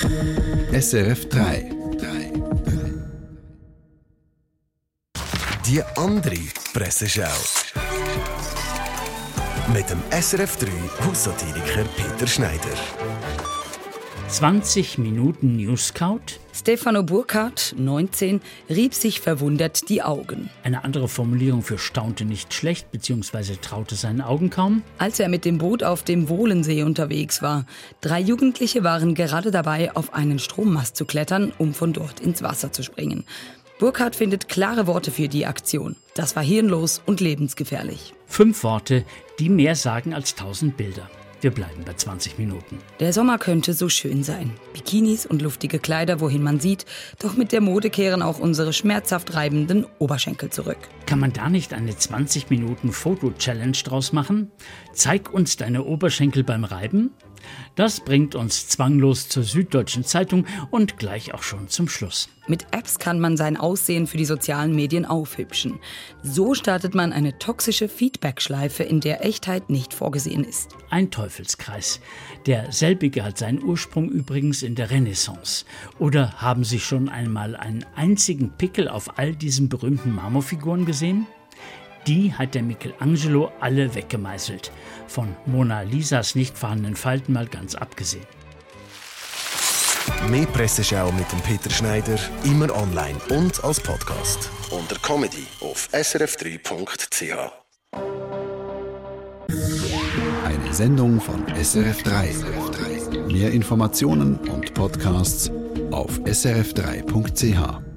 SRF 3. Die andere Presseschau. Mit dem SRF 3 Haussatiriker Peter Schneider. 20 Minuten News Scout. Stefano Burkhardt, 19, rieb sich verwundert die Augen. Eine andere Formulierung für staunte nicht schlecht bzw. traute seinen Augen kaum. Als er mit dem Boot auf dem Wohlensee unterwegs war. Drei Jugendliche waren gerade dabei, auf einen Strommast zu klettern, um von dort ins Wasser zu springen. Burkhardt findet klare Worte für die Aktion. Das war hirnlos und lebensgefährlich. Fünf Worte, die mehr sagen als tausend Bilder. Wir bleiben bei 20 Minuten. Der Sommer könnte so schön sein. Bikinis und luftige Kleider, wohin man sieht. Doch mit der Mode kehren auch unsere schmerzhaft reibenden Oberschenkel zurück. Kann man da nicht eine 20 Minuten Foto-Challenge draus machen? Zeig uns deine Oberschenkel beim Reiben. Das bringt uns zwanglos zur Süddeutschen Zeitung und gleich auch schon zum Schluss. Mit Apps kann man sein Aussehen für die sozialen Medien aufhübschen. So startet man eine toxische Feedback-Schleife, in der Echtheit nicht vorgesehen ist. Ein Teufelskreis. Der selbige hat seinen Ursprung übrigens in der Renaissance. Oder haben Sie schon einmal einen einzigen Pickel auf all diesen berühmten Marmorfiguren gesehen? Die hat der Michelangelo alle weggemeißelt. Von Mona Lisas nicht vorhandenen Falten mal ganz abgesehen. Mehr Presseschau mit dem Peter Schneider, immer online und als Podcast. Unter Comedy auf srf3.ch. Eine Sendung von SRF3. Mehr Informationen und Podcasts auf srf3.ch.